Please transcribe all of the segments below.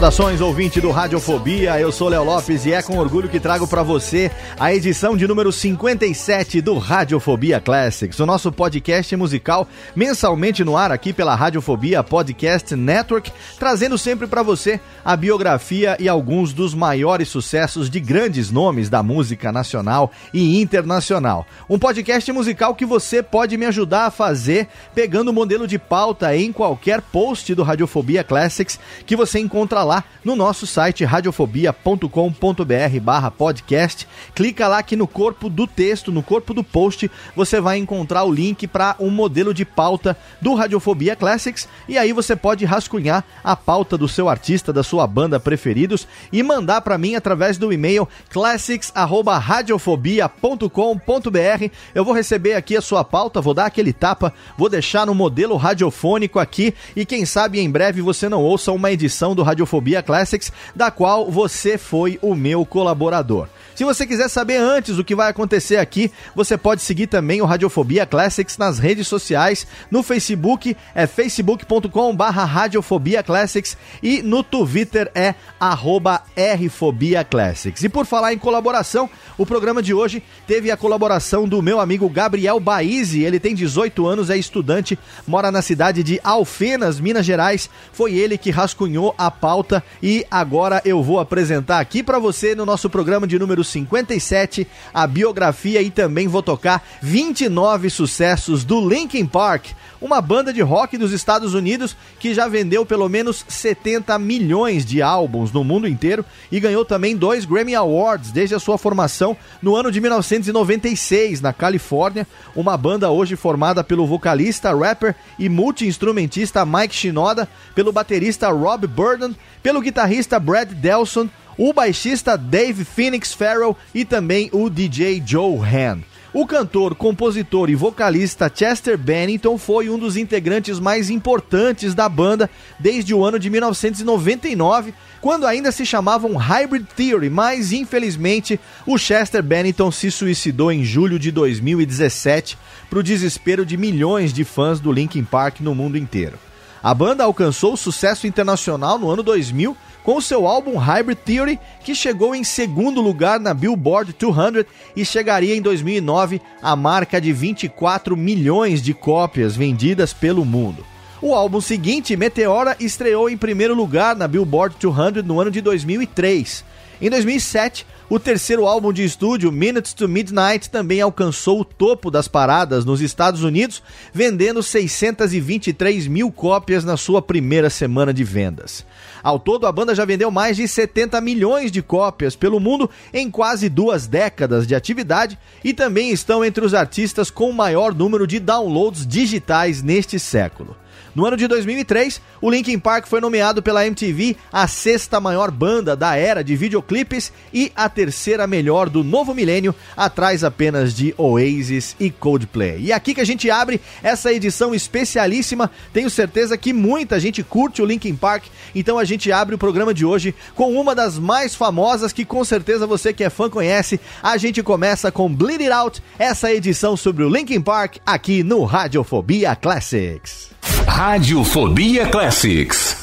Saudações, ouvinte do Radiofobia. Eu sou Léo Lopes e é com orgulho que trago para você a edição de número 57 do Radiofobia Classics, o nosso podcast musical mensalmente no ar aqui pela Radiofobia Podcast Network, trazendo sempre para você a biografia e alguns dos maiores sucessos de grandes nomes da música nacional e internacional. Um podcast musical que você pode me ajudar a fazer pegando o modelo de pauta em qualquer post do Radiofobia Classics que você encontra lá no nosso site radiofobia.com.br barra podcast. Clica lá que no corpo do texto, no corpo do post, você vai encontrar o link para um modelo de pauta do Radiofobia Classics e aí você pode rascunhar a pauta do seu artista, da sua banda preferidos e mandar para mim através do e-mail classics@radiofobia.com.br. Eu vou receber aqui a sua pauta, vou dar aquele tapa, vou deixar no modelo radiofônico aqui e quem sabe em breve você não ouça uma edição do Radiofobia Radiofobia Classics, da qual você foi o meu colaborador. Se você quiser saber antes o que vai acontecer aqui, você pode seguir também o Radiofobia Classics nas redes sociais. No Facebook é facebook.com Radiofobia Classics e no Twitter é arroba Rfobia Classics. E por falar em colaboração, o programa de hoje teve a colaboração do meu amigo Gabriel Baise. Ele tem 18 anos, é estudante, mora na cidade de Alfenas, Minas Gerais. Foi ele que rascunhou a pauta e agora eu vou apresentar aqui para você no nosso programa de número 57, a biografia e também vou tocar 29 sucessos do Linkin Park, uma banda de rock dos Estados Unidos que já vendeu pelo menos 70 milhões de álbuns no mundo inteiro e ganhou também dois Grammy Awards desde a sua formação no ano de 1996 na Califórnia, uma banda hoje formada pelo vocalista, rapper e multi-instrumentista Mike Shinoda, pelo baterista Rob Burden, pelo guitarrista Brad Delson, o baixista Dave Phoenix Farrell e também o DJ Joe Han. O cantor, compositor e vocalista Chester Bennington foi um dos integrantes mais importantes da banda desde o ano de 1999, quando ainda se chamavam Hybrid Theory, mas infelizmente o Chester Bennington se suicidou em julho de 2017 para o desespero de milhões de fãs do Linkin Park no mundo inteiro. A banda alcançou sucesso internacional no ano 2000 com seu álbum Hybrid Theory, que chegou em segundo lugar na Billboard 200 e chegaria em 2009 à marca de 24 milhões de cópias vendidas pelo mundo. O álbum seguinte, Meteora, estreou em primeiro lugar na Billboard 200 no ano de 2003. Em 2007, o terceiro álbum de estúdio, Minutes to Midnight, também alcançou o topo das paradas nos Estados Unidos, vendendo 623 mil cópias na sua primeira semana de vendas. Ao todo, a banda já vendeu mais de 70 milhões de cópias pelo mundo em quase duas décadas de atividade e também estão entre os artistas com o maior número de downloads digitais neste século. No ano de 2003, o Linkin Park foi nomeado pela MTV a sexta maior banda da era de videoclipes e a terceira melhor do novo milênio, atrás apenas de Oasis e Coldplay. E aqui que a gente abre essa edição especialíssima. Tenho certeza que muita gente curte o Linkin Park, então a gente abre o programa de hoje com uma das mais famosas que com certeza você que é fã conhece. A gente começa com Bleed It Out, essa edição sobre o Linkin Park aqui no Radiofobia Classics. Radiofobia Classics.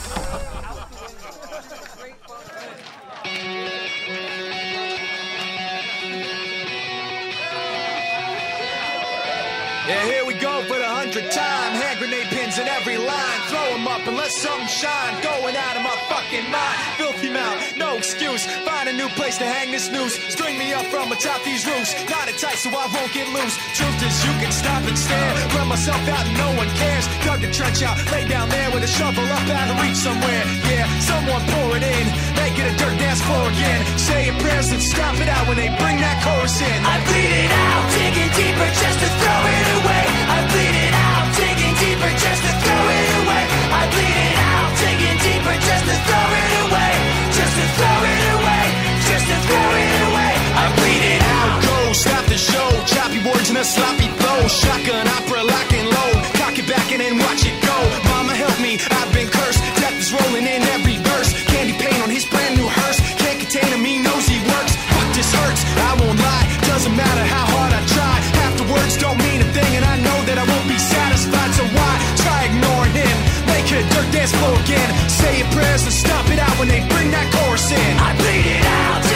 Yeah, here we go for the hundredth time. Hand grenade pins in every line. Throw them up and let something shine. Going out of my fucking mind. Filthy mouth, Find a new place to hang this noose. String me up from atop these roofs. Knot it tight so I won't get loose. Truth is, you can stop and stare. Run myself out and no one cares. Dug a trench out, lay down there with a shovel up out of reach somewhere. Yeah, someone pour it in. Make it a dirt dance floor again. Say your prayers and stop it out when they bring that chorus in. I bleed it out, digging deeper just to throw it away. I bleed it out, digging deeper just to throw it away. I bleed it out, digging deeper just to throw show. Choppy words in a sloppy flow. Shotgun opera lock and load. Cock it back and then watch it go. Mama help me, I've been cursed. Death is rolling in every verse. Candy paint on his brand new hearse. Can't contain him, he knows he works. Fuck this hurts, I won't lie. Doesn't matter how hard I try. Half the words don't mean a thing, and I know that I won't be satisfied. So why try ignoring him? Make a dirt dance floor again. Say your prayers and stop it out when they bring that chorus in. I bleed it out,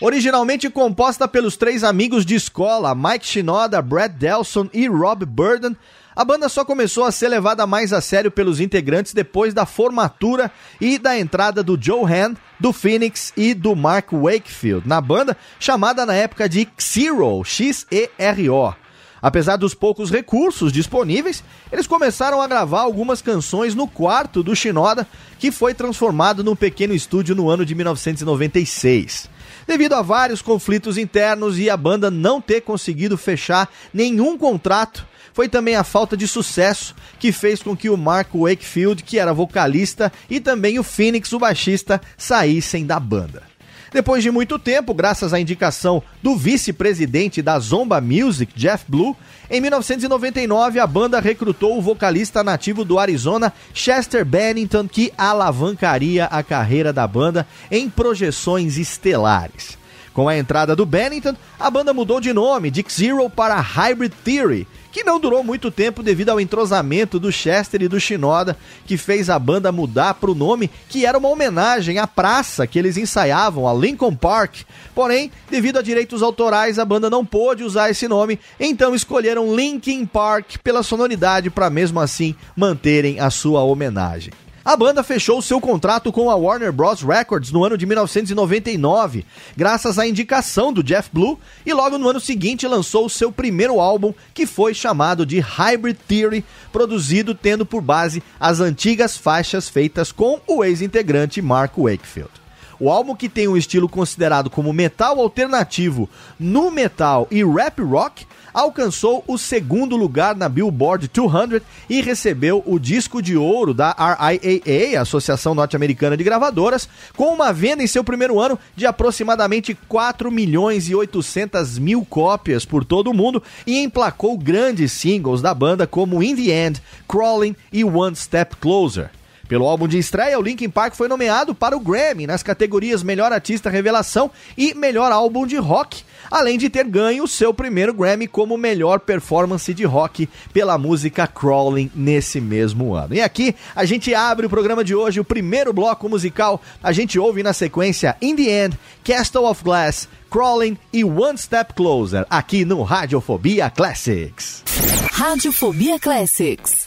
Originalmente composta pelos três amigos de escola, Mike Shinoda, Brad Delson e Rob Burden, a banda só começou a ser levada mais a sério pelos integrantes depois da formatura e da entrada do Joe Hand, do Phoenix e do Mark Wakefield na banda, chamada na época de Xero, X-E-R-O. Apesar dos poucos recursos disponíveis, eles começaram a gravar algumas canções no quarto do Shinoda, que foi transformado num pequeno estúdio no ano de 1996. Devido a vários conflitos internos e a banda não ter conseguido fechar nenhum contrato, foi também a falta de sucesso que fez com que o Mark Wakefield, que era vocalista, e também o Phoenix, o baixista, saíssem da banda. Depois de muito tempo, graças à indicação do vice-presidente da Zomba Music, Jeff Blue, em 1999 a banda recrutou o vocalista nativo do Arizona, Chester Bennington, que alavancaria a carreira da banda em projeções estelares. Com a entrada do Bennington, a banda mudou de nome de Zero para Hybrid Theory, que não durou muito tempo devido ao entrosamento do Chester e do Shinoda, que fez a banda mudar para o nome que era uma homenagem à praça que eles ensaiavam, a Lincoln Park. Porém, devido a direitos autorais, a banda não pôde usar esse nome, então escolheram Linkin Park pela sonoridade para mesmo assim manterem a sua homenagem. A banda fechou seu contrato com a Warner Bros. Records no ano de 1999, graças à indicação do Jeff Blue, e logo no ano seguinte lançou o seu primeiro álbum, que foi chamado de Hybrid Theory, produzido tendo por base as antigas faixas feitas com o ex-integrante Mark Wakefield. O álbum que tem um estilo considerado como metal alternativo, nu metal e rap rock, alcançou o segundo lugar na Billboard 200 e recebeu o disco de ouro da RIAA, Associação Norte-Americana de Gravadoras, com uma venda em seu primeiro ano de aproximadamente 4 milhões e 800 mil cópias por todo o mundo e emplacou grandes singles da banda como In the End, Crawling e One Step Closer. Pelo álbum de estreia, o Linkin Park foi nomeado para o Grammy nas categorias Melhor Artista Revelação e Melhor Álbum de Rock, além de ter ganho seu primeiro Grammy como melhor performance de rock pela música Crawling nesse mesmo ano. E aqui a gente abre o programa de hoje, o primeiro bloco musical. A gente ouve na sequência In the End, Castle of Glass, Crawling e One Step Closer, aqui no Radiofobia Classics. Radiofobia Classics.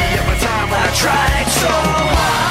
I tried so hard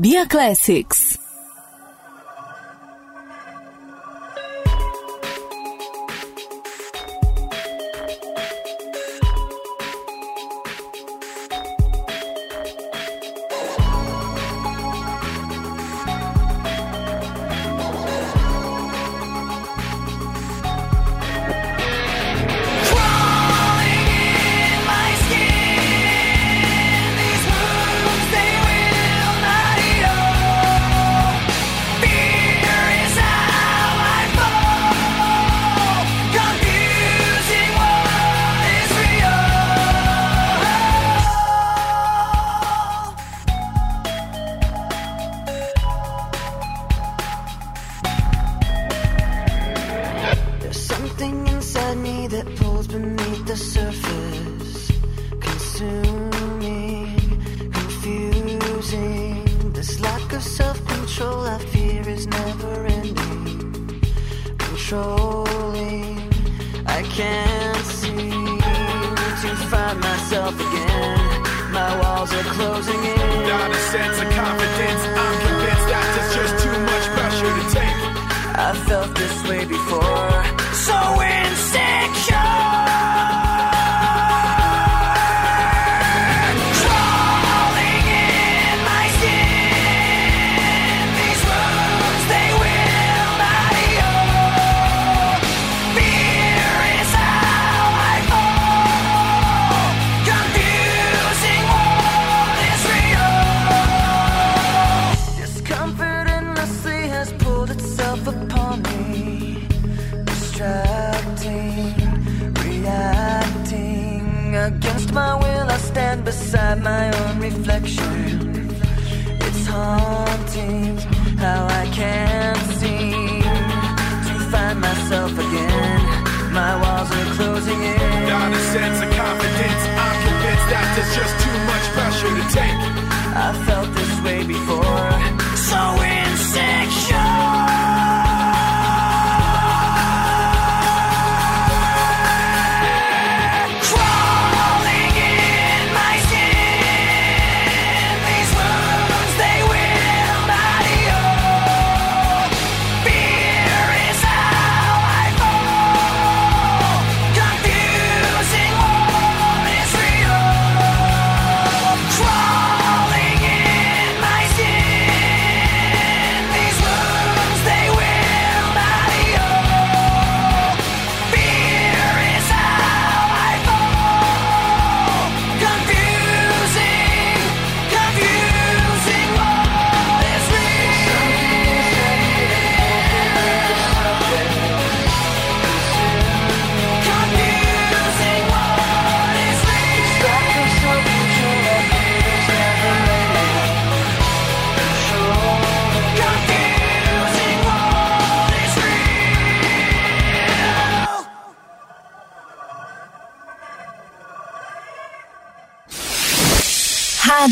Radiofobia Classics.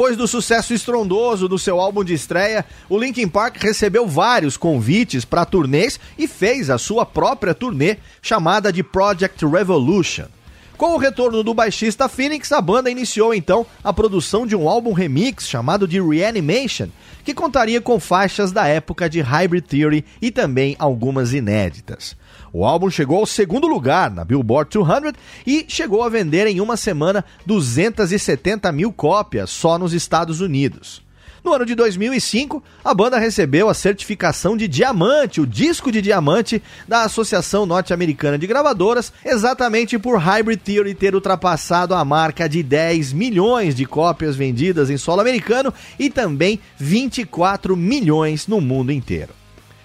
Depois do sucesso estrondoso do seu álbum de estreia, o Linkin Park recebeu vários convites para turnês e fez a sua própria turnê chamada de Project Revolution. Com o retorno do baixista Phoenix, a banda iniciou então a produção de um álbum remix chamado de Reanimation, que contaria com faixas da época de Hybrid Theory e também algumas inéditas. O álbum chegou ao segundo lugar na Billboard 200 e chegou a vender em uma semana 270 mil cópias só nos Estados Unidos. No ano de 2005, a banda recebeu a certificação de diamante, o disco de diamante da Associação Norte-Americana de Gravadoras, exatamente por Hybrid Theory ter ultrapassado a marca de 10 milhões de cópias vendidas em solo americano e também 24 milhões no mundo inteiro.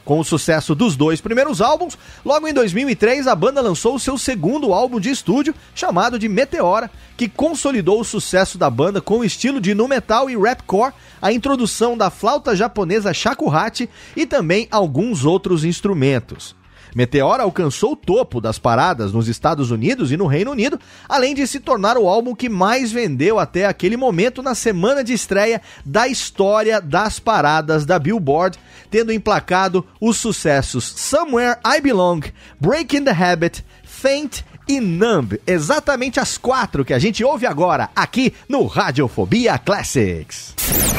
Com o sucesso dos dois primeiros álbuns, logo em 2003 a banda lançou o seu segundo álbum de estúdio, chamado de Meteora, que consolidou o sucesso da banda com o estilo de nu metal e rapcore, a introdução da flauta japonesa shakuhachi e também alguns outros instrumentos. Meteora alcançou o topo das paradas nos Estados Unidos e no Reino Unido, além de se tornar o álbum que mais vendeu até aquele momento na semana de estreia da história das paradas da Billboard, tendo emplacado os sucessos Somewhere I Belong, Breaking the Habit, Faint e Numb, exatamente as quatro que a gente ouve agora aqui no Radiofobia Classics.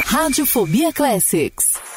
Radiofobia Classics.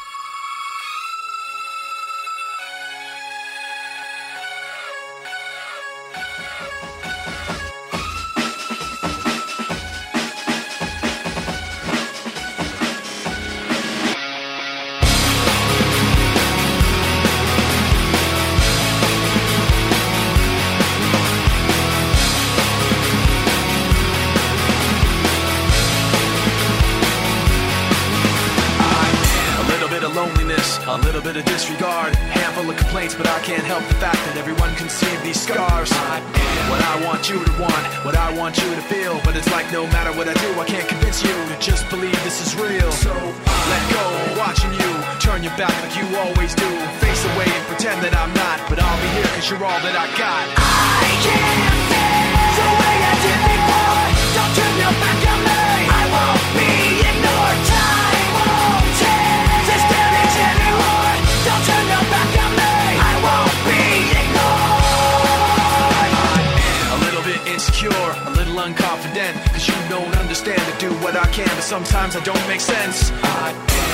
You're all that I got. I can't feel the way I did before. Don't turn your back on me. I won't be ignored. Time won't change this damage anymore. Don't turn your back on me. I won't be ignored. I'm a little bit insecure, a little unconfident, cause you don't understand to do what I can, but sometimes I don't make sense. I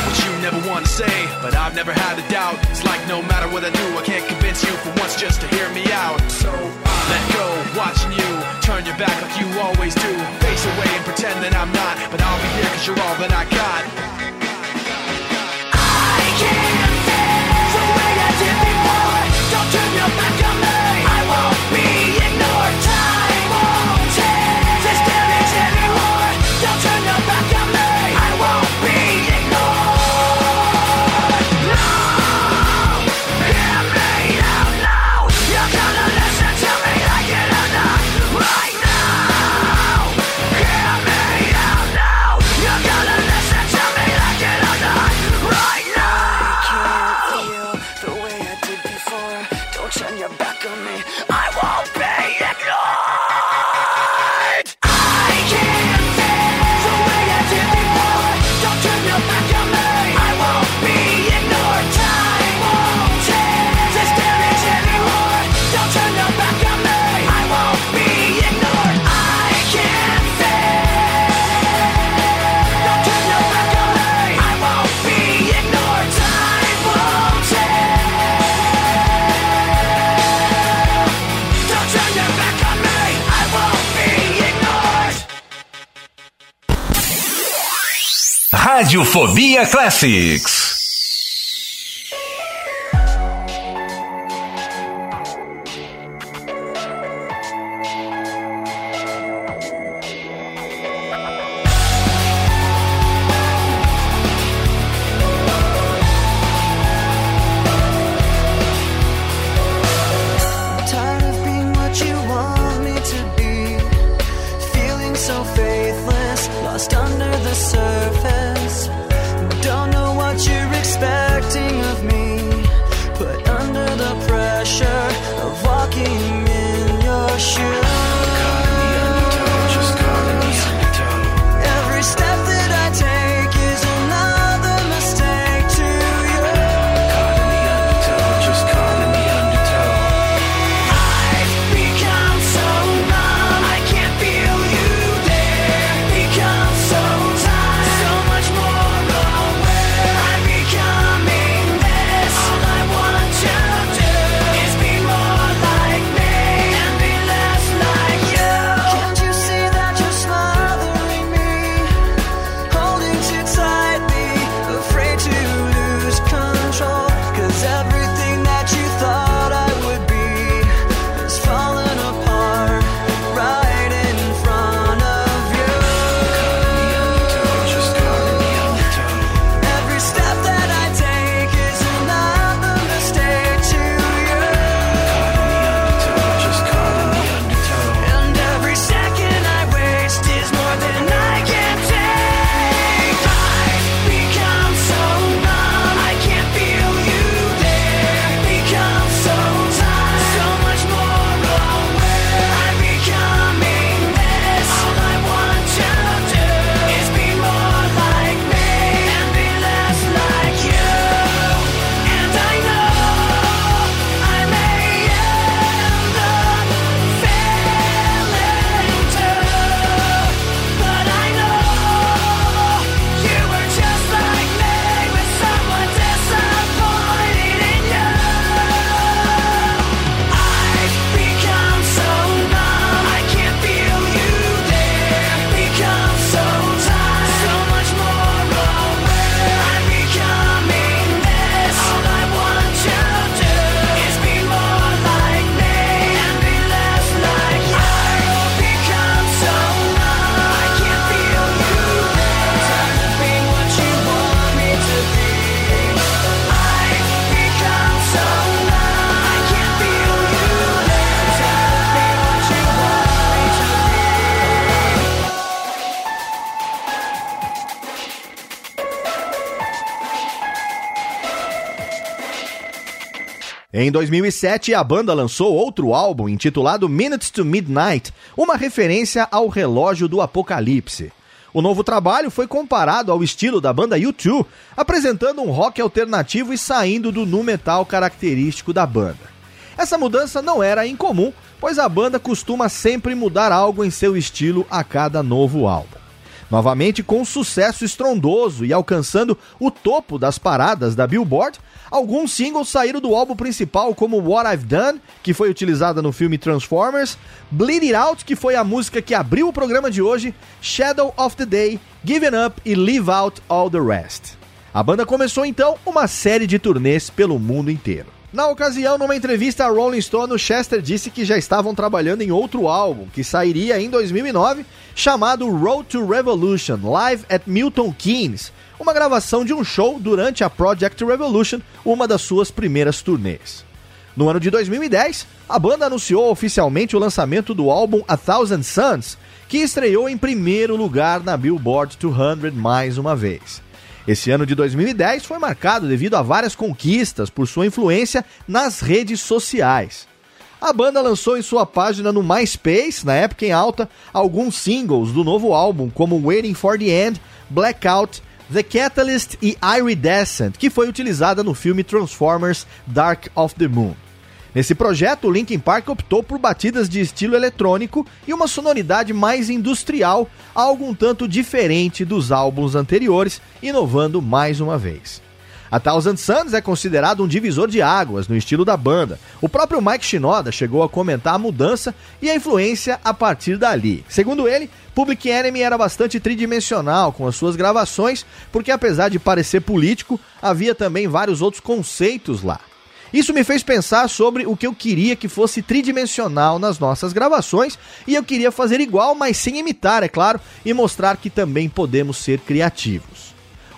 what you never want to say, but I've never had a doubt. It's like no matter what I do, I can't convince you for once just to hear me out. So I let go, watching you turn your back like you always do. Face away and pretend that I'm not, but I'll be here cause you're all that I got. Radiofobia Classics. sure. Em 2007, a banda lançou outro álbum intitulado Minutes to Midnight, uma referência ao relógio do apocalipse. O novo trabalho foi comparado ao estilo da banda U2, apresentando um rock alternativo e saindo do nu metal característico da banda. Essa mudança não era incomum, pois a banda costuma sempre mudar algo em seu estilo a cada novo álbum. Novamente com sucesso estrondoso e alcançando o topo das paradas da Billboard, alguns singles saíram do álbum principal, como What I've Done, que foi utilizada no filme Transformers, Bleed It Out, que foi a música que abriu o programa de hoje, Shadow of the Day, Given Up e Leave Out All the Rest. A banda começou então uma série de turnês pelo mundo inteiro. Na ocasião, numa entrevista a Rolling Stone, o Chester disse que já estavam trabalhando em outro álbum, que sairia em 2009, chamado Road to Revolution, Live at Milton Keynes, uma gravação de um show durante a Project Revolution, uma das suas primeiras turnês. No ano de 2010, a banda anunciou oficialmente o lançamento do álbum A Thousand Suns, que estreou em primeiro lugar na Billboard 200 mais uma vez. Esse ano de 2010 foi marcado devido a várias conquistas por sua influência nas redes sociais. A banda lançou em sua página no MySpace, na época em alta, alguns singles do novo álbum, como Waiting for the End, Blackout, The Catalyst e Iridescent, que foi utilizada no filme Transformers Dark of the Moon. Nesse projeto, o Linkin Park optou por batidas de estilo eletrônico e uma sonoridade mais industrial, algo um tanto diferente dos álbuns anteriores, inovando mais uma vez. A Thousand Suns é considerado um divisor de águas no estilo da banda. O próprio Mike Shinoda chegou a comentar a mudança e a influência a partir dali. Segundo ele, Public Enemy era bastante tridimensional com as suas gravações, porque apesar de parecer político, havia também vários outros conceitos lá. Isso me fez pensar sobre o que eu queria que fosse tridimensional nas nossas gravações e eu queria fazer igual, mas sem imitar, é claro, e mostrar que também podemos ser criativos.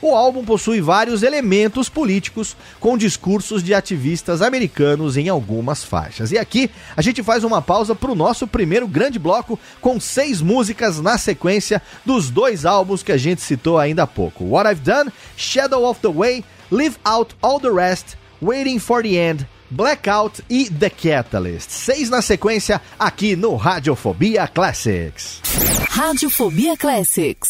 O álbum possui vários elementos políticos com discursos de ativistas americanos em algumas faixas. E aqui a gente faz uma pausa para o nosso primeiro grande bloco com seis músicas na sequência dos dois álbuns que a gente citou ainda há pouco: What I've Done, Shadow of the Way, Leave Out All the Rest Waiting for the End, Blackout e The Catalyst. Seis na sequência aqui no Radiofobia Classics. Radiofobia Classics.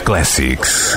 Classics.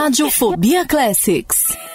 Radiofobia Classics.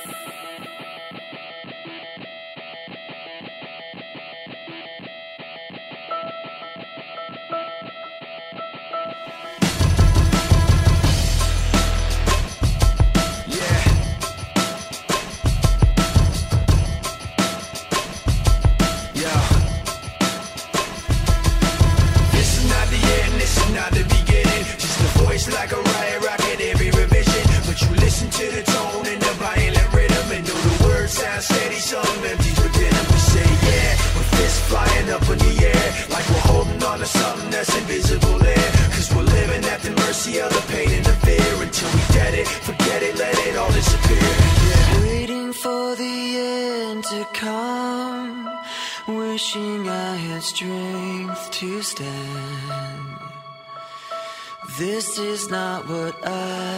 not what I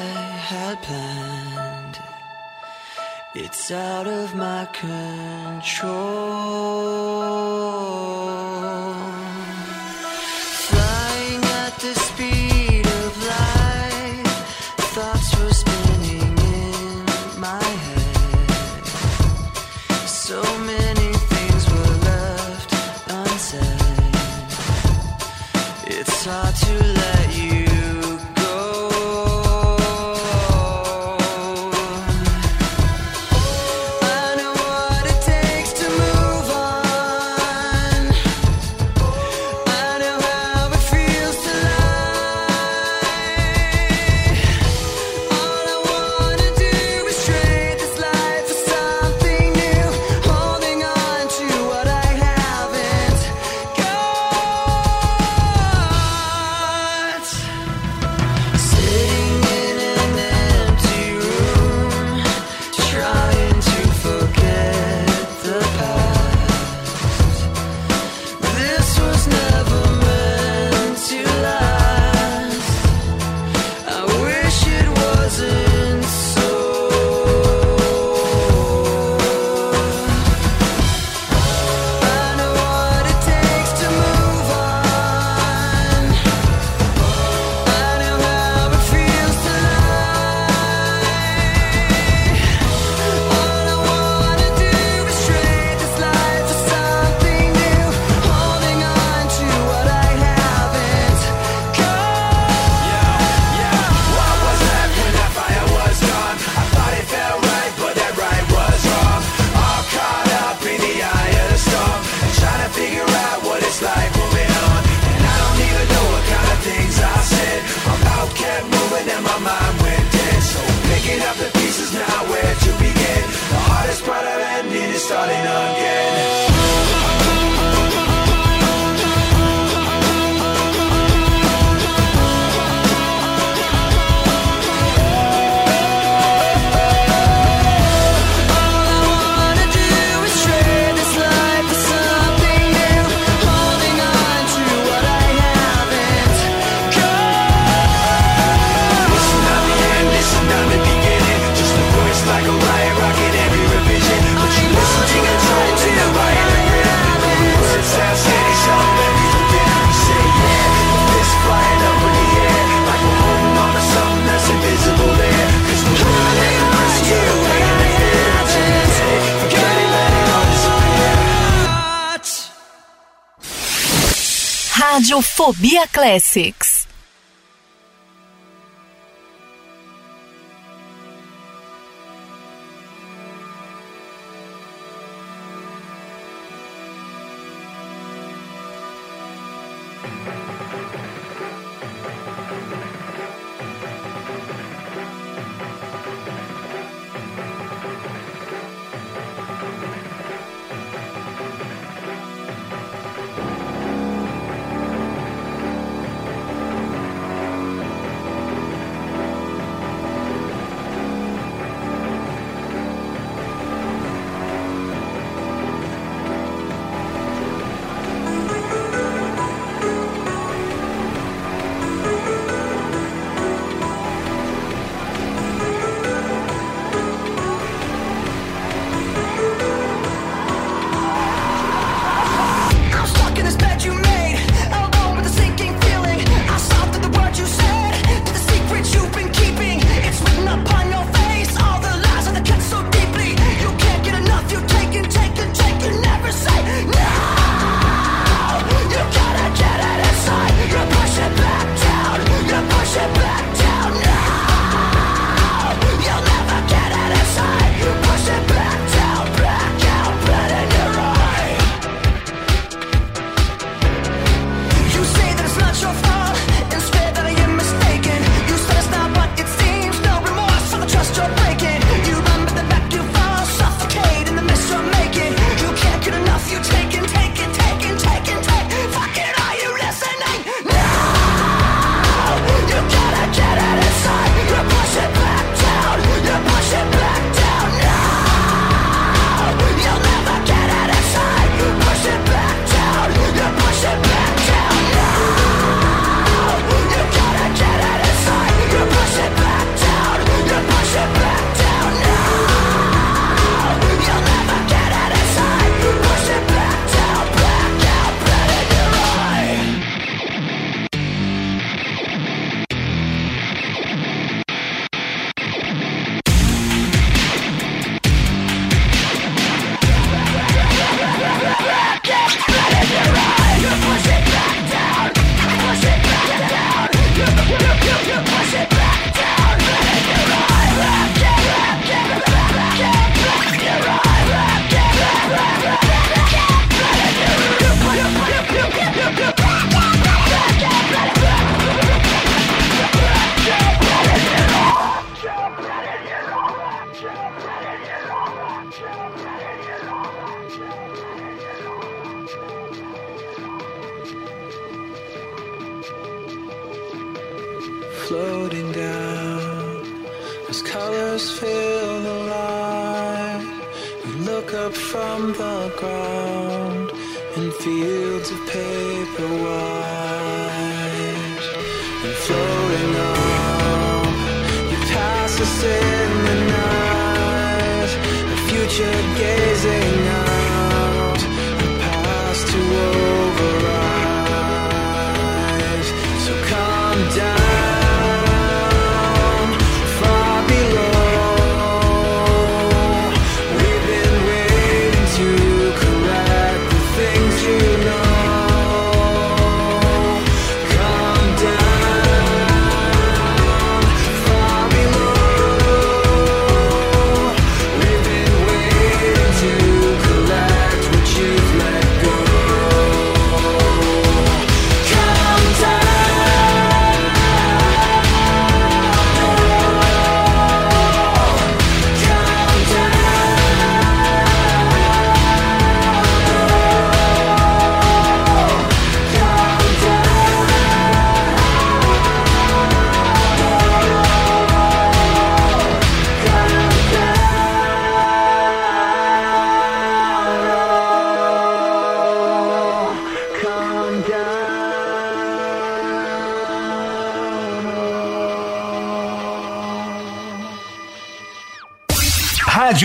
had planned. It's out of my control. Radiofobia Classics.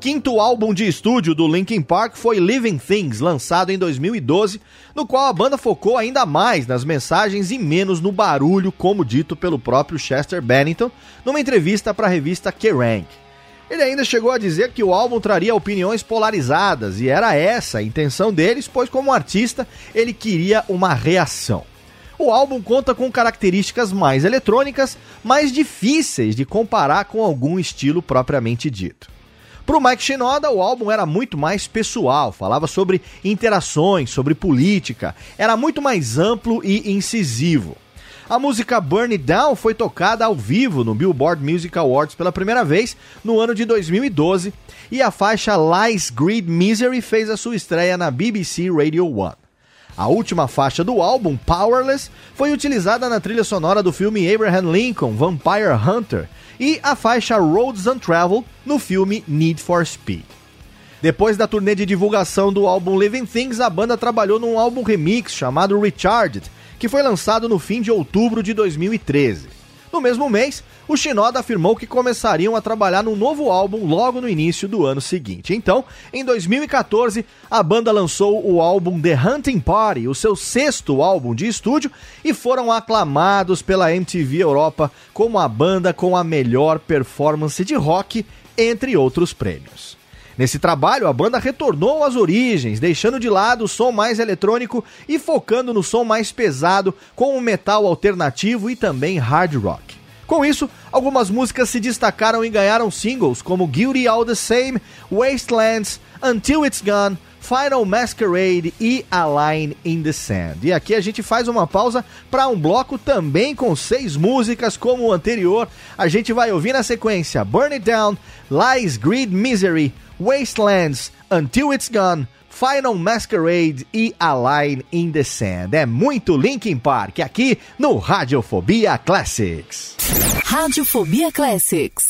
Quinto álbum de estúdio do Linkin Park foi Living Things, lançado em 2012, no qual a banda focou ainda mais nas mensagens e menos no barulho, como dito pelo próprio Chester Bennington numa entrevista para a revista Kerrang. Ele ainda chegou a dizer que o álbum traria opiniões polarizadas e era essa a intenção deles, pois como artista ele queria uma reação. O álbum conta com características mais eletrônicas, mais difíceis de comparar com algum estilo propriamente dito. Para o Mike Shinoda, o álbum era muito mais pessoal, falava sobre interações, sobre política, era muito mais amplo e incisivo. A música Burn It Down foi tocada ao vivo no Billboard Music Awards pela primeira vez no ano de 2012 e a faixa Lies, Greed, Misery fez a sua estreia na BBC Radio 1. A última faixa do álbum, Powerless, foi utilizada na trilha sonora do filme Abraham Lincoln Vampire Hunter e a faixa Roads Untraveled no filme Need for Speed. Depois da turnê de divulgação do álbum Living Things, a banda trabalhou num álbum remix chamado Recharged, que foi lançado no fim de outubro de 2013. No mesmo mês, o Shinoda afirmou que começariam a trabalhar num novo álbum logo no início do ano seguinte. Então, em 2014, a banda lançou o álbum The Hunting Party, o seu sexto álbum de estúdio, e foram aclamados pela MTV Europa como a banda com a melhor performance de rock, entre outros prêmios. Nesse trabalho, a banda retornou às origens, deixando de lado o som mais eletrônico e focando no som mais pesado, com o metal alternativo e também hard rock. Com isso, algumas músicas se destacaram e ganharam singles como Guilty All the Same, Wastelands, Until It's Gone, Final Masquerade e A Line in the Sand. E aqui a gente faz uma pausa para um bloco também com seis músicas como o anterior. A gente vai ouvir na sequência Burn It Down, Lies, Greed, Misery, Wastelands, Until It's Gone, Final Masquerade e A Line in the Sand. É muito Linkin Park aqui no Radiofobia Classics. Radiofobia Classics.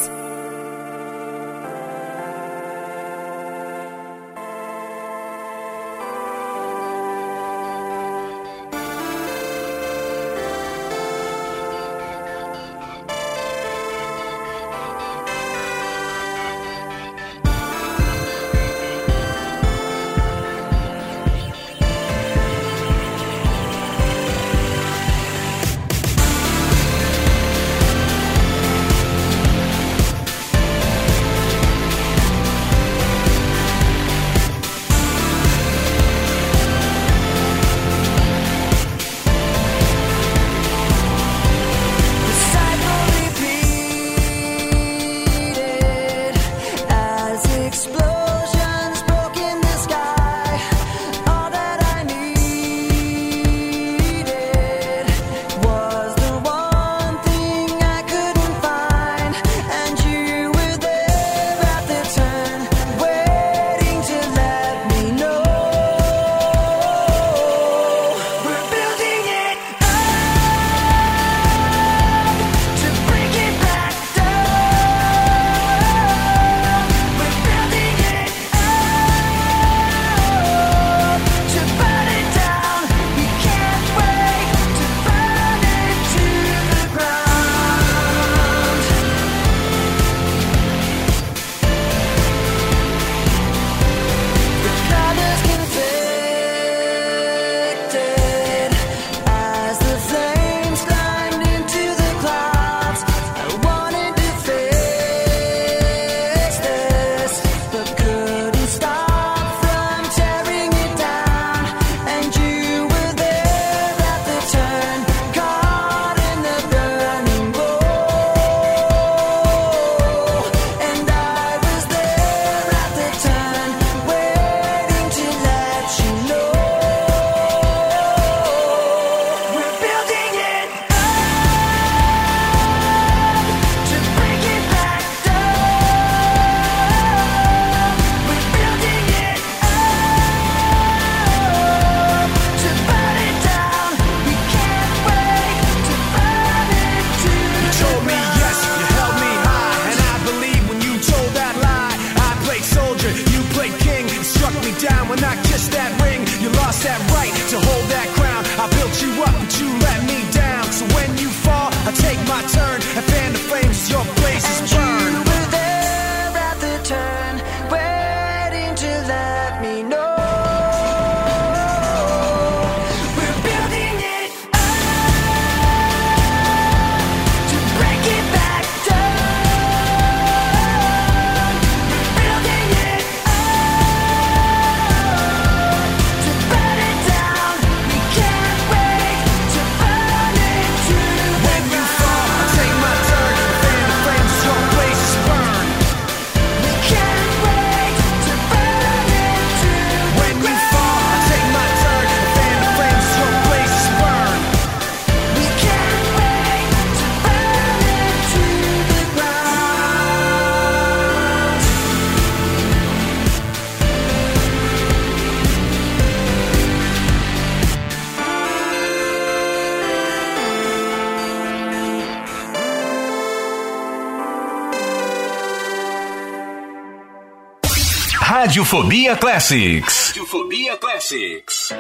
Radiofobia Classics. Radiofobia Classics.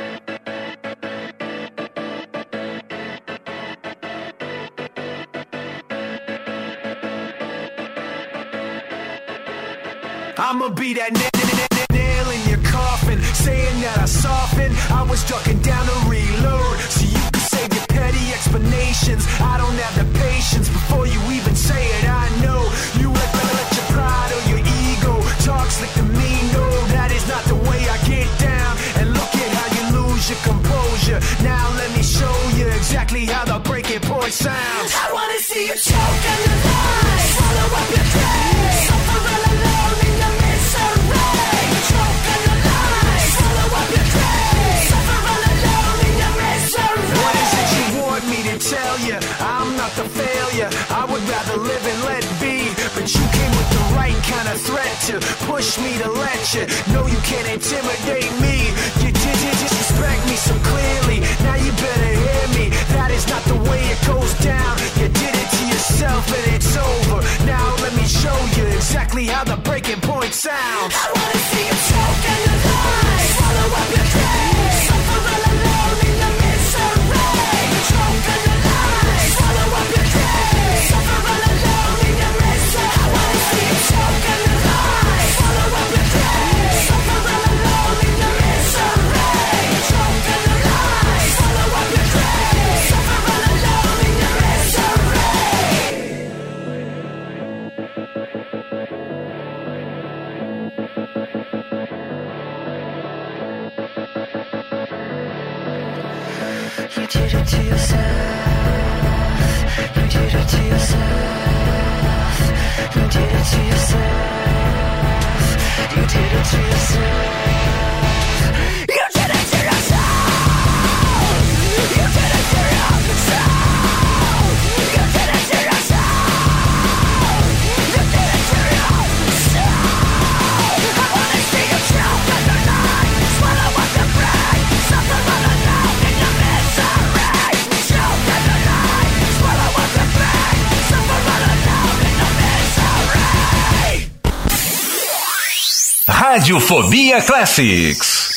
I'ma be that nail in your coffin, saying that I softened. I was drunk. Radiofobia Classics.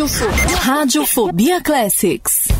Radiofo Radiofobia Classics.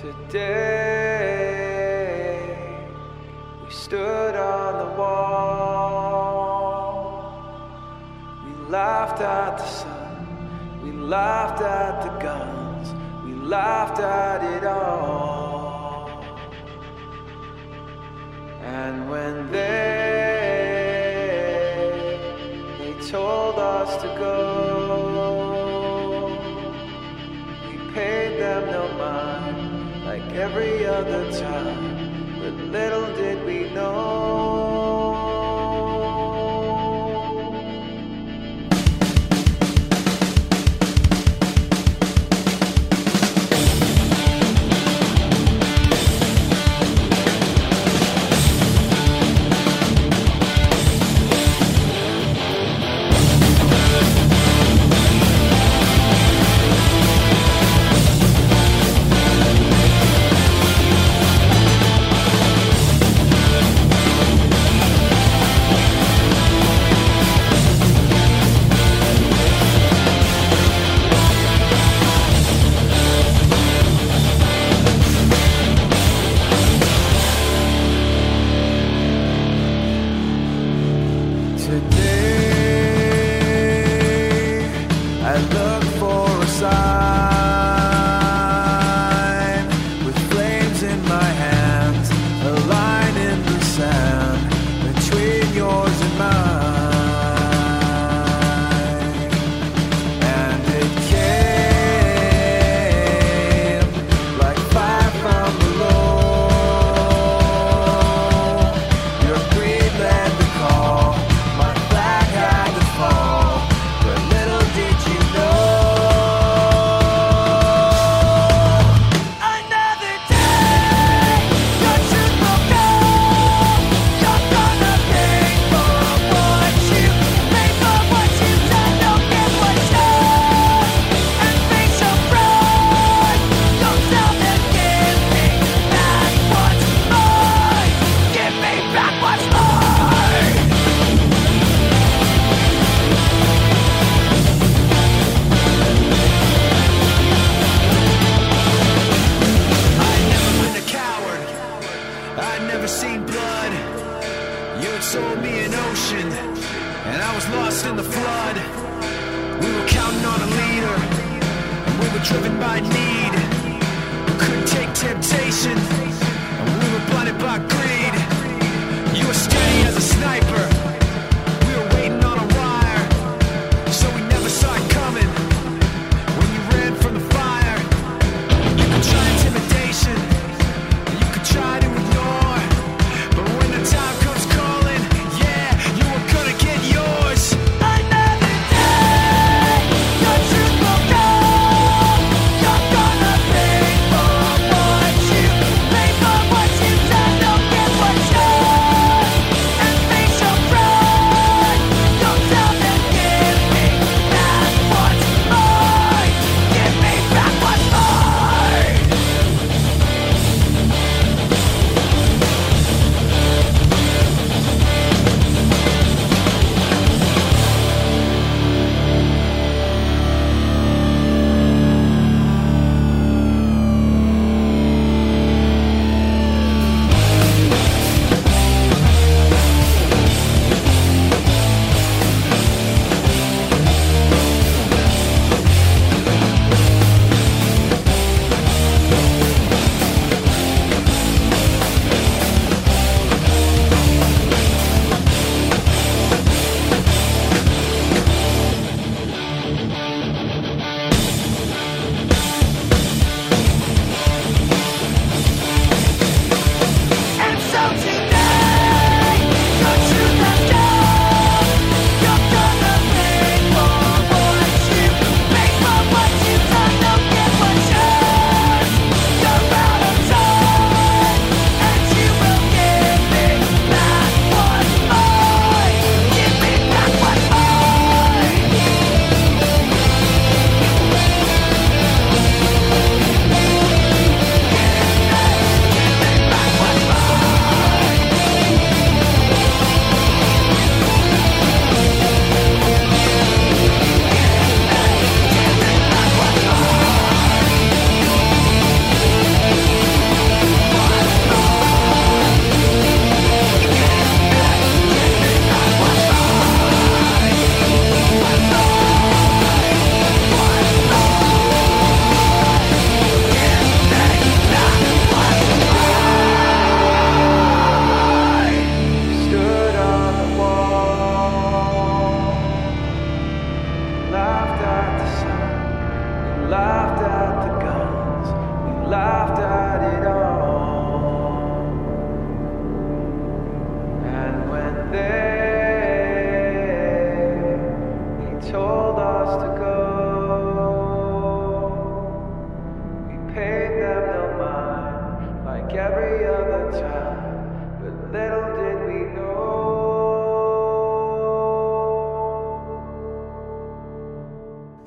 Today we stood on the wall. We laughed at the sun, we laughed at the guns, we laughed at it all. And when they they told us to go, we paid them no every other time. But little did we know.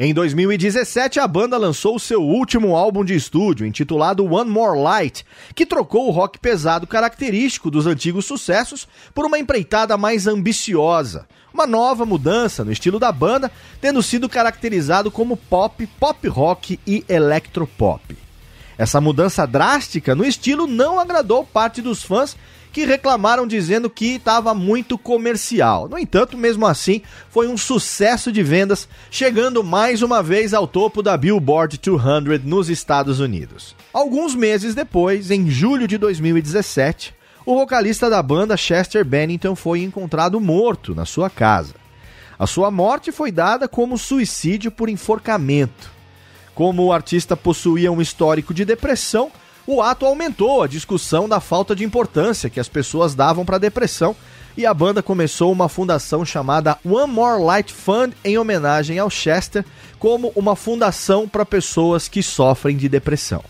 Em 2017, a banda lançou seu último álbum de estúdio, intitulado One More Light, que trocou o rock pesado característico dos antigos sucessos por uma empreitada mais ambiciosa. Uma nova mudança no estilo da banda, tendo sido caracterizado como pop, pop rock e electropop. Essa mudança drástica no estilo não agradou parte dos fãs que reclamaram dizendo que estava muito comercial. No entanto, mesmo assim, foi um sucesso de vendas, chegando mais uma vez ao topo da Billboard 200 nos Estados Unidos. Alguns meses depois, em julho de 2017, o vocalista da banda Chester Bennington foi encontrado morto na sua casa. A sua morte foi dada como suicídio por enforcamento. Como o artista possuía um histórico de depressão, o ato aumentou a discussão da falta de importância que as pessoas davam para a depressão e a banda começou uma fundação chamada One More Light Fund em homenagem ao Chester, como uma fundação para pessoas que sofrem de depressão.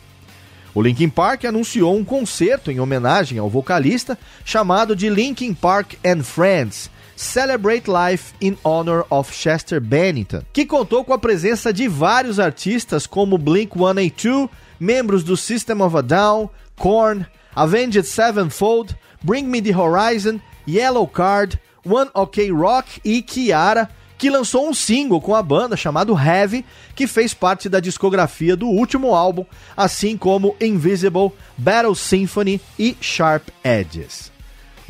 O Linkin Park anunciou um concerto em homenagem ao vocalista chamado de Linkin Park and Friends. Celebrate Life in Honor of Chester Bennington, que contou com a presença de vários artistas como Blink 182, membros do System of a Down, Korn, Avenged Sevenfold, Bring Me the Horizon, Yellow Card, One OK Rock e Kiara, que lançou um single com a banda chamado Heavy, que fez parte da discografia do último álbum, assim como Invisible, Battle Symphony e Sharp Edges.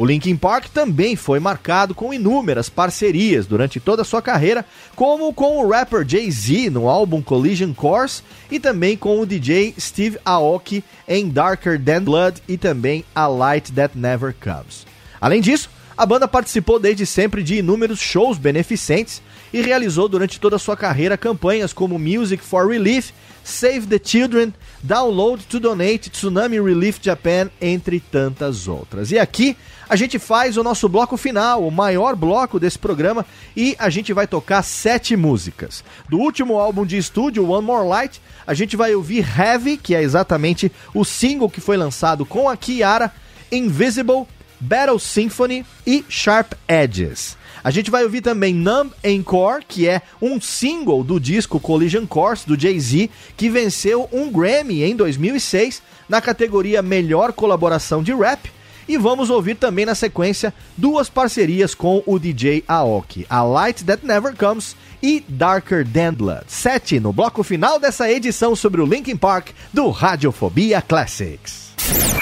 O Linkin Park também foi marcado com inúmeras parcerias durante toda a sua carreira, como com o rapper Jay-Z no álbum Collision Course e também com o DJ Steve Aoki em Darker Than Blood e também A Light That Never Comes. Além disso, a banda participou desde sempre de inúmeros shows beneficentes e realizou durante toda a sua carreira campanhas como Music for Relief, Save the Children, Download to Donate, Tsunami Relief Japan, entre tantas outras. E aqui a gente faz o nosso bloco final, o maior bloco desse programa, e a gente vai tocar sete músicas. Do último álbum de estúdio, One More Light, a gente vai ouvir Heavy, que é exatamente o single que foi lançado com a Kiara, Invisible, Battle Symphony e Sharp Edges. A gente vai ouvir também Numb Encore, que é um single do disco Collision Course do Jay-Z, que venceu um Grammy em 2006 na categoria Melhor Colaboração de Rap. E vamos ouvir também na sequência duas parcerias com o DJ Aoki, A Light That Never Comes e Darker Than Blood. Sete no bloco final dessa edição sobre o Linkin Park do Radiofobia Classics.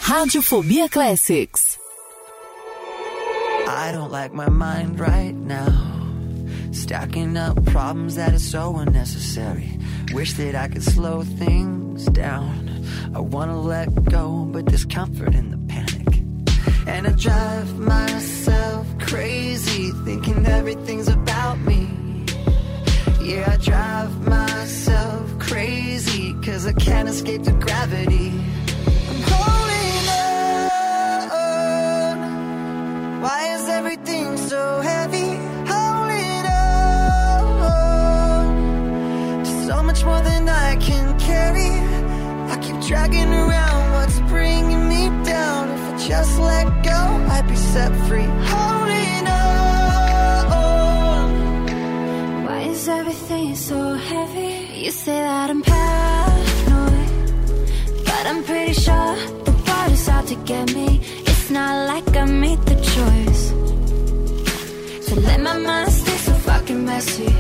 Radiofobia Classics. I don't like my mind right now. Stacking up problems that are so unnecessary. Wish that I could slow things down. I wanna let go, but there's comfort in the panic. And I drive myself crazy, thinking everything's about me. Yeah, I drive myself crazy, cause I can't escape the gravity. I'm holding on. Why is everything so heavy? Holding on. So much more than I can carry. I keep dragging around what's bringing just let go, I'd be set free. Holding on. Why is everything so heavy? You say that I'm paranoid, but I'm pretty sure the water's out to get me. It's not like I made the choice to let my mind stay so fucking messy.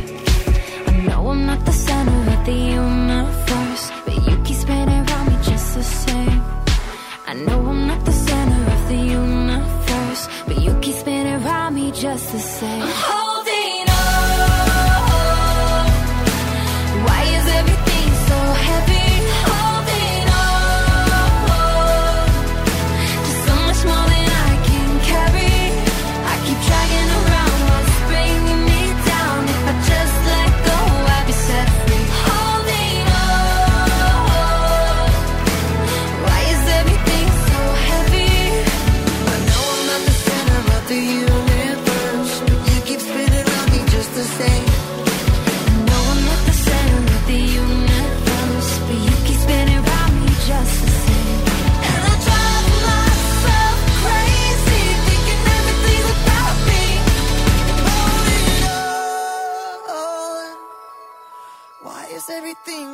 I know I'm not the center of the universe, but you keep spinning around me just the same. I know I'm not the just the same. Oh,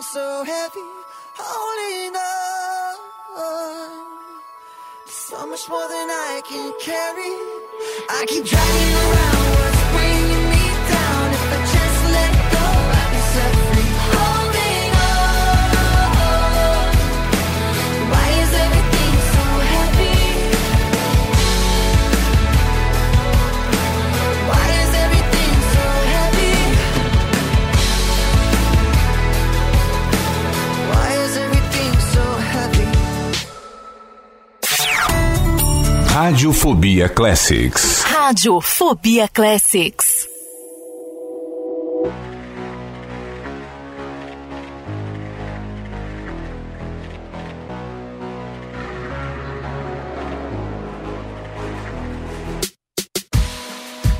so heavy, holding on. So much more than I can carry. I keep dragging around Radiofobia Classics. Rádio Fobia Classics.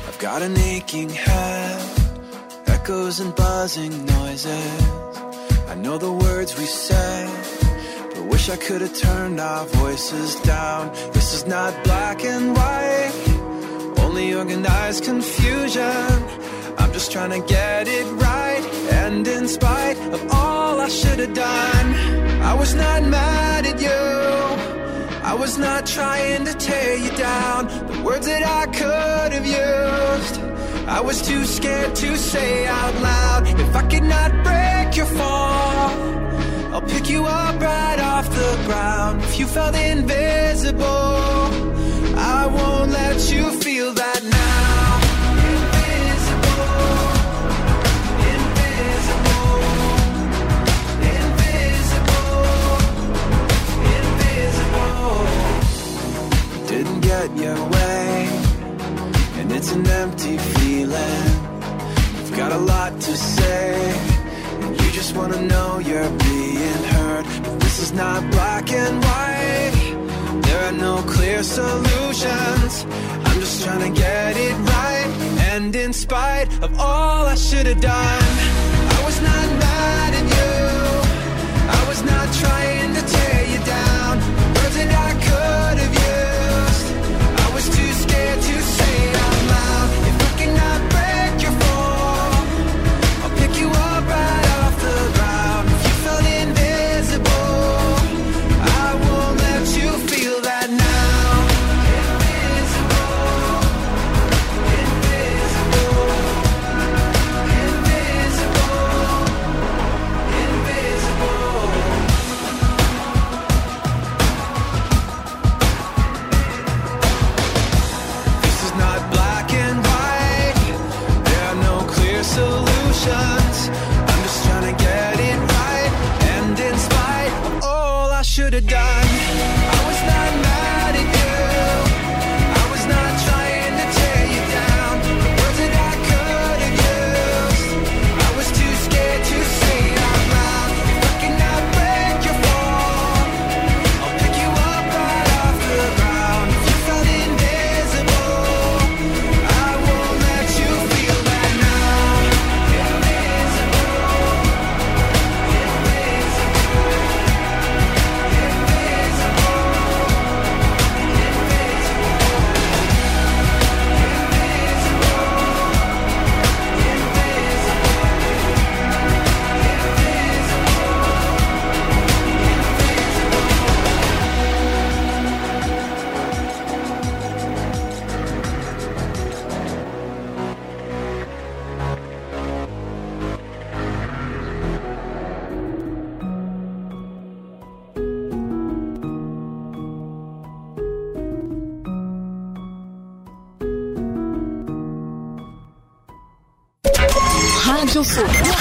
I've got an aching head, echoes and buzzing noises. I know the words we say, but wish I could have turned our voices down. This is not black and white, only organized confusion. I'm just trying to get it right, and in spite of all I should have done, I was not mad at you. I was not trying to tear you down. The words that I could have used, I was too scared to say out loud. If I could not break your fall, I'll pick you up right off the ground. If you felt invisible, I won't let you feel that now. Invisible, invisible, invisible invisible. Didn't get your way, and it's an empty feeling. You've got a lot to say, just wanna know you're being heard. But this is not black and white. There are no clear solutions. I'm just trying to get it right, and in spite of all I should have done, I was not mad at you. I was not trying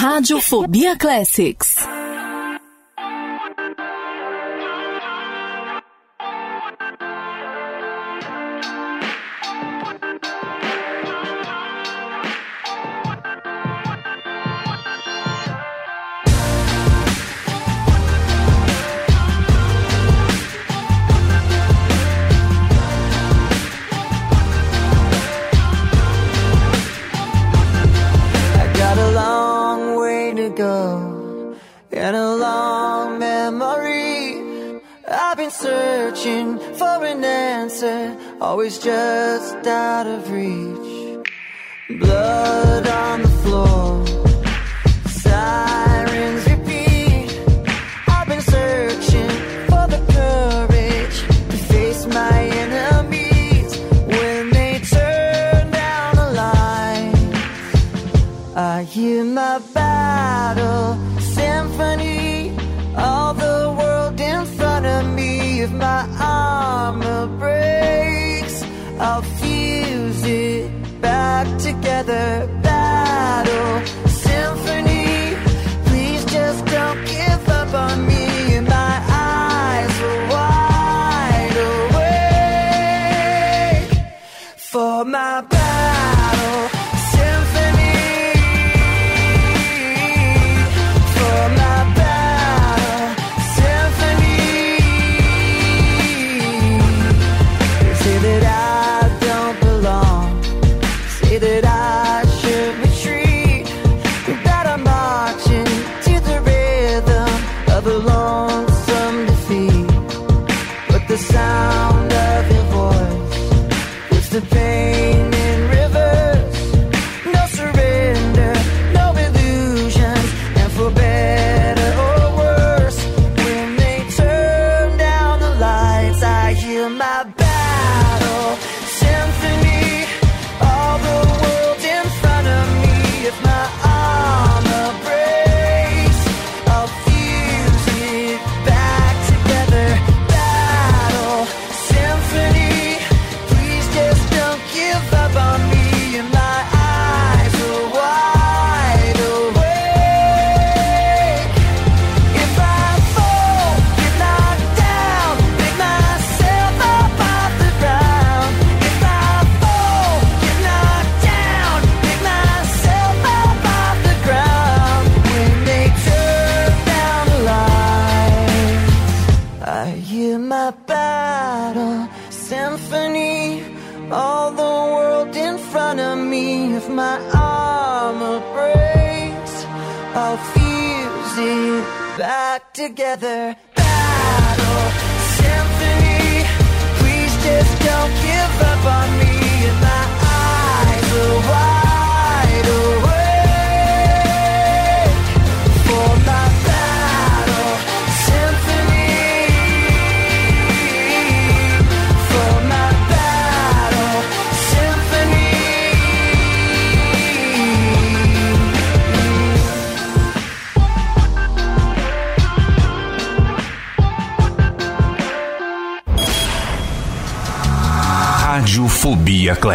Fo- Rádio Fobia Classics.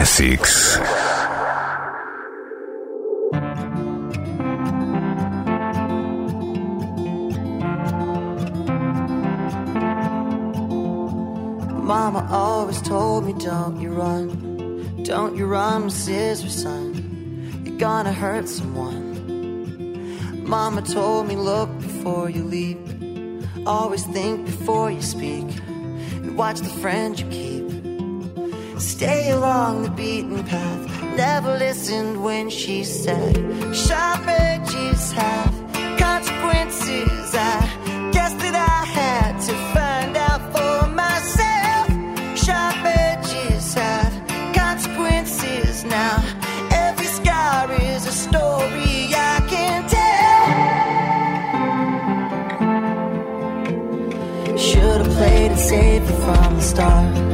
Classics. Mama always told me, don't you run, don't you run with scissors, son. You're gonna hurt someone. Mama told me, look before you leap, always think before you speak, and watch the friend you keep. Stay along the beaten path. Never listened when she said, sharp edges have consequences. I guess that I had to find out for myself. Sharp edges have consequences now. Every scar is a story I can tell. Should have played it safe from the start.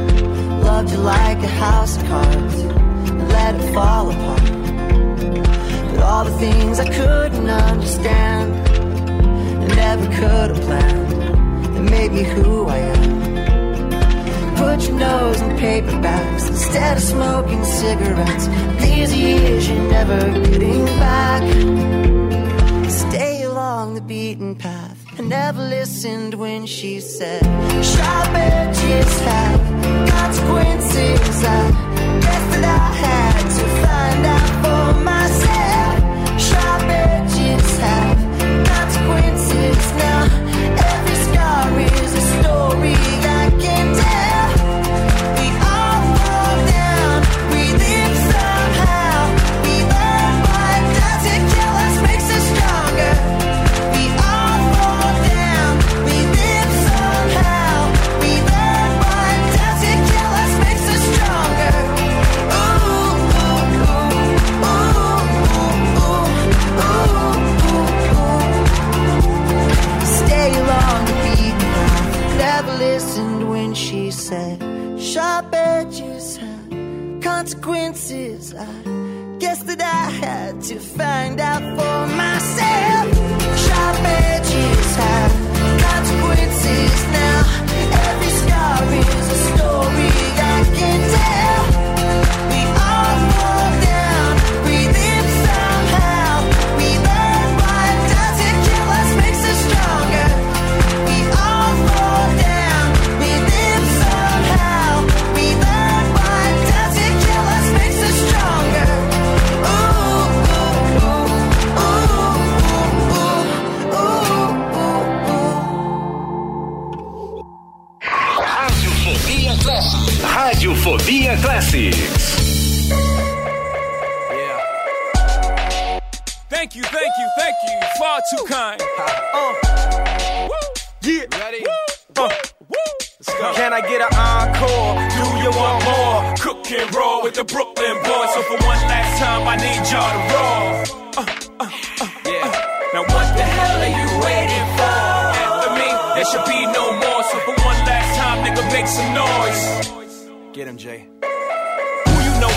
Loved you like a house of cards and let it fall apart. But all the things I couldn't understand and never could have planned that made me who I am. Put your nose in paperbacks instead of smoking cigarettes. These years you're never getting back. Stay along the beaten path. I never listened when she said, Sharp edges have consequences. I I had to find out for Radiofobia Classics. Thank you, thank you, thank you. Far too kind. Uh. Woo. Yeah. Ready? Uh. Can I get an encore? Do you want more? Cook and roll with the Brooklyn boys. So for one last time, I need y'all to roll. Uh, uh, uh, yeah. Now what the hell are you waiting for? After me, there should be no more. So for one last time, nigga, make some noise. Get him, Jay.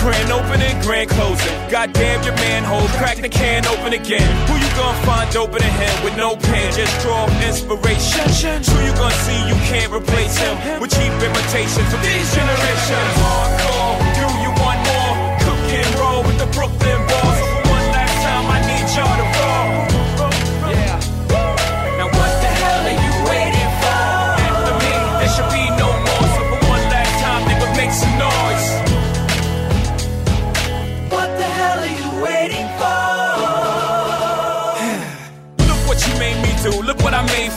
Grand opening, grand closing. Goddamn your manhole, crack the can open again. Who you gonna find open a him with no pen? Just draw inspiration. Who you gonna see you can't replace him with cheap imitations of these generations? Hardcore, do you want more? Cook and roll with the Brooklyn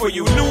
for you.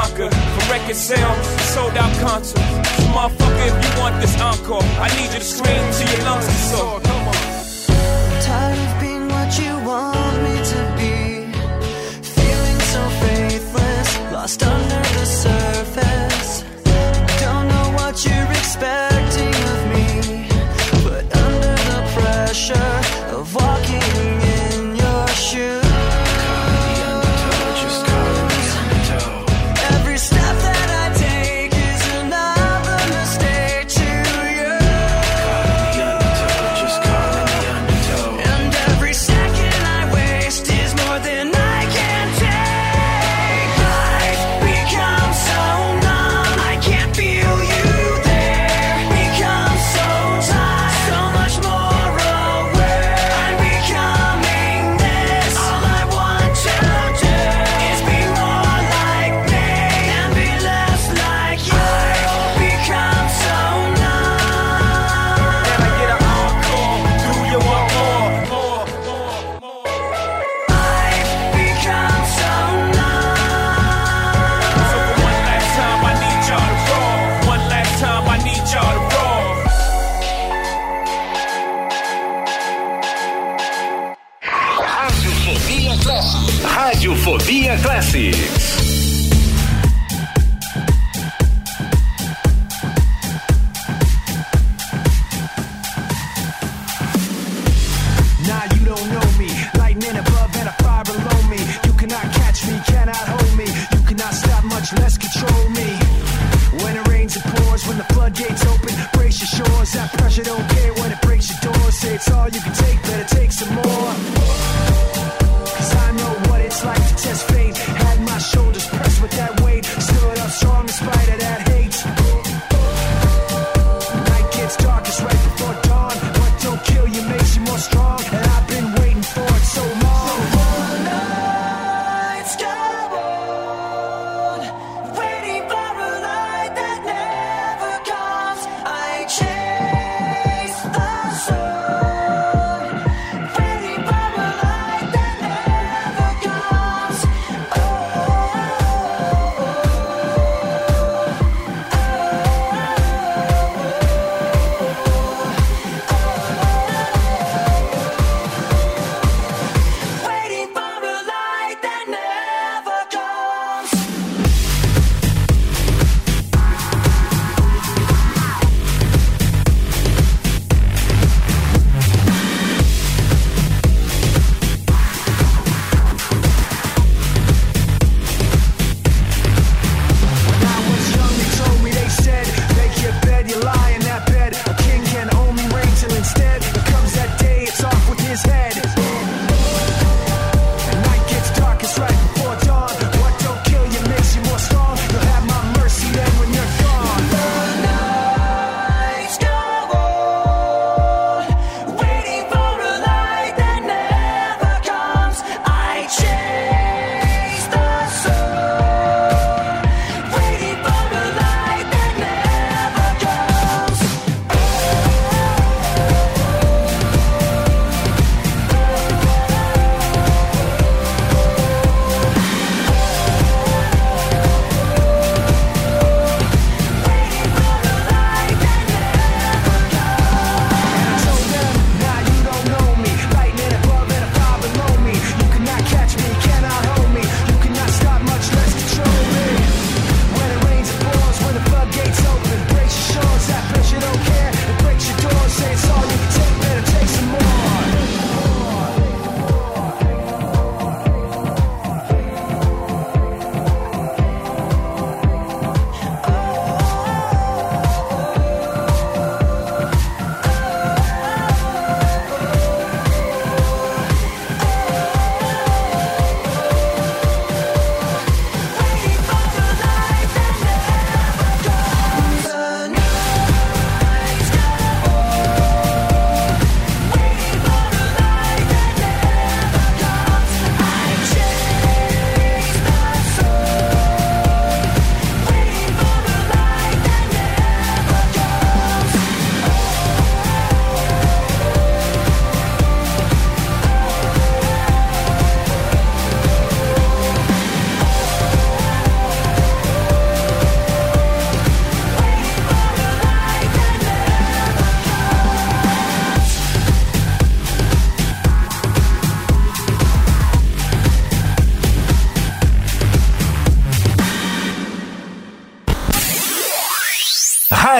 conquered. From record sales, sold out concerts. So motherfucker, if you want this encore, I need you to scream till your lungs are sore. Come on. Tired of being what you want me to be. Feeling so faithless, lost under the surface. Don't know what you're expecting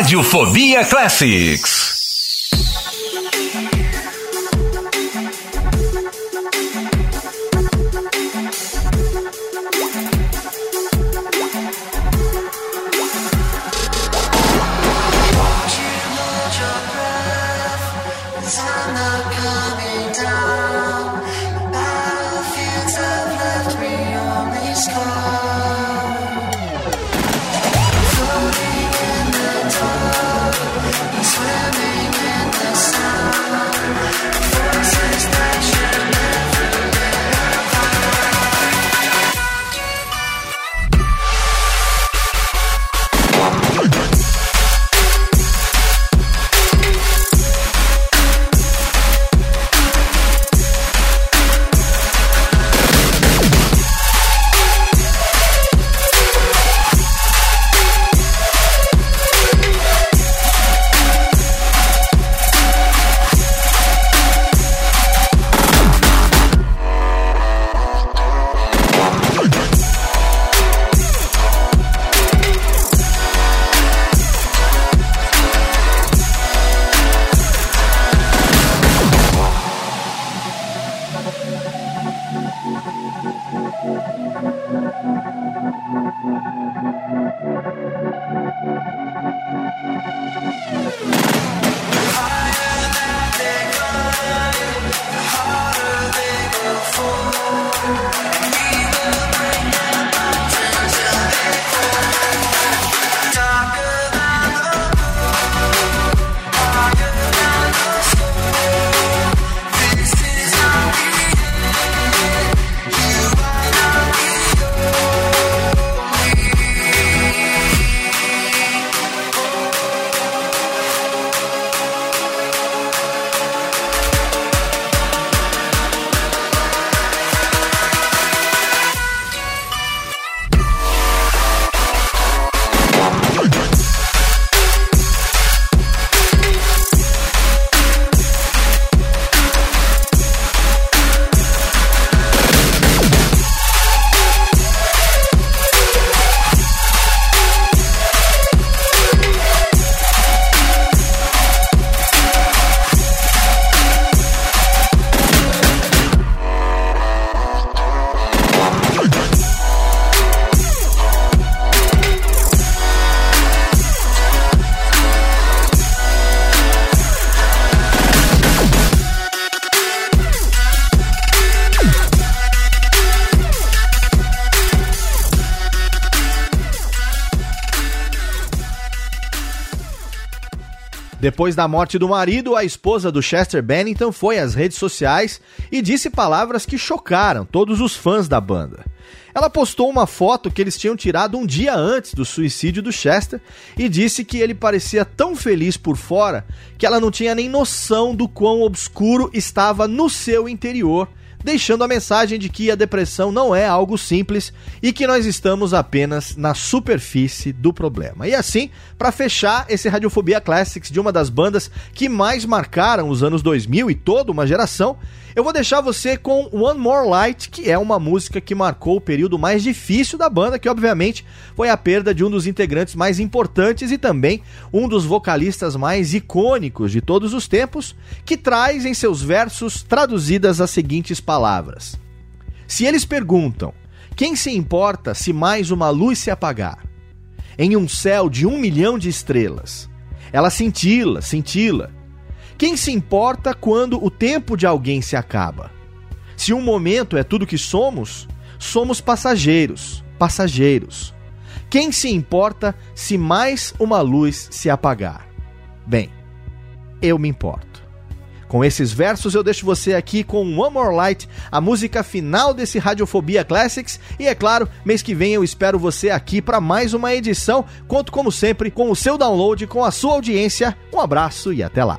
Radiofobia Classics. Depois da morte do marido, a esposa do Chester Bennington foi às redes sociais e disse palavras que chocaram todos os fãs da banda. Ela postou uma foto que eles tinham tirado um dia antes do suicídio do Chester e disse que ele parecia tão feliz por fora que ela não tinha nem noção do quão obscuro estava no seu interior deixando a mensagem de que a depressão não é algo simples e que nós estamos apenas na superfície do problema. E assim, para fechar esse Radiofobia Classics de uma das bandas que mais marcaram os anos 2000 e toda uma geração, eu vou deixar você com One More Light, que é uma música que marcou o período mais difícil da banda, que obviamente foi a perda de um dos integrantes mais importantes e também um dos vocalistas mais icônicos de todos os tempos, que traz em seus versos traduzidas as seguintes palavras: Se eles perguntam, quem se importa se mais uma luz se apagar? Em um céu de um milhão de estrelas, ela cintila, cintila quem se importa quando o tempo de alguém se acaba? Se um momento é tudo que somos, somos passageiros, passageiros. Quem se importa se mais uma luz se apagar? Bem, eu me importo. Com esses versos eu deixo você aqui com One More Light, a música final desse Radiofobia Classics. E é claro, mês que vem eu espero você aqui para mais uma edição. Conto como sempre com o seu download, com a sua audiência. Um abraço e até lá.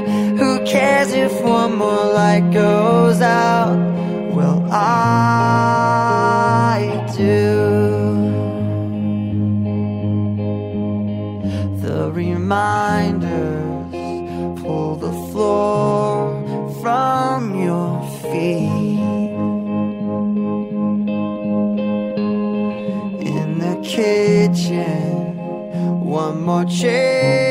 Cares if one more light goes out? Well, I do. The reminders pull the floor from your feet. In the kitchen, one more chair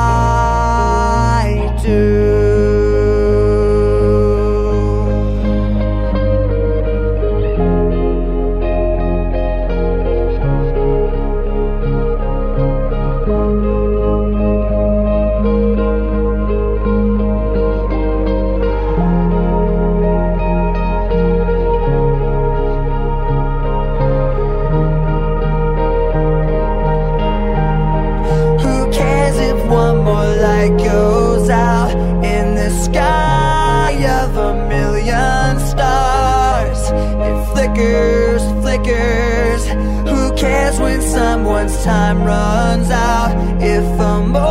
time runs out? If a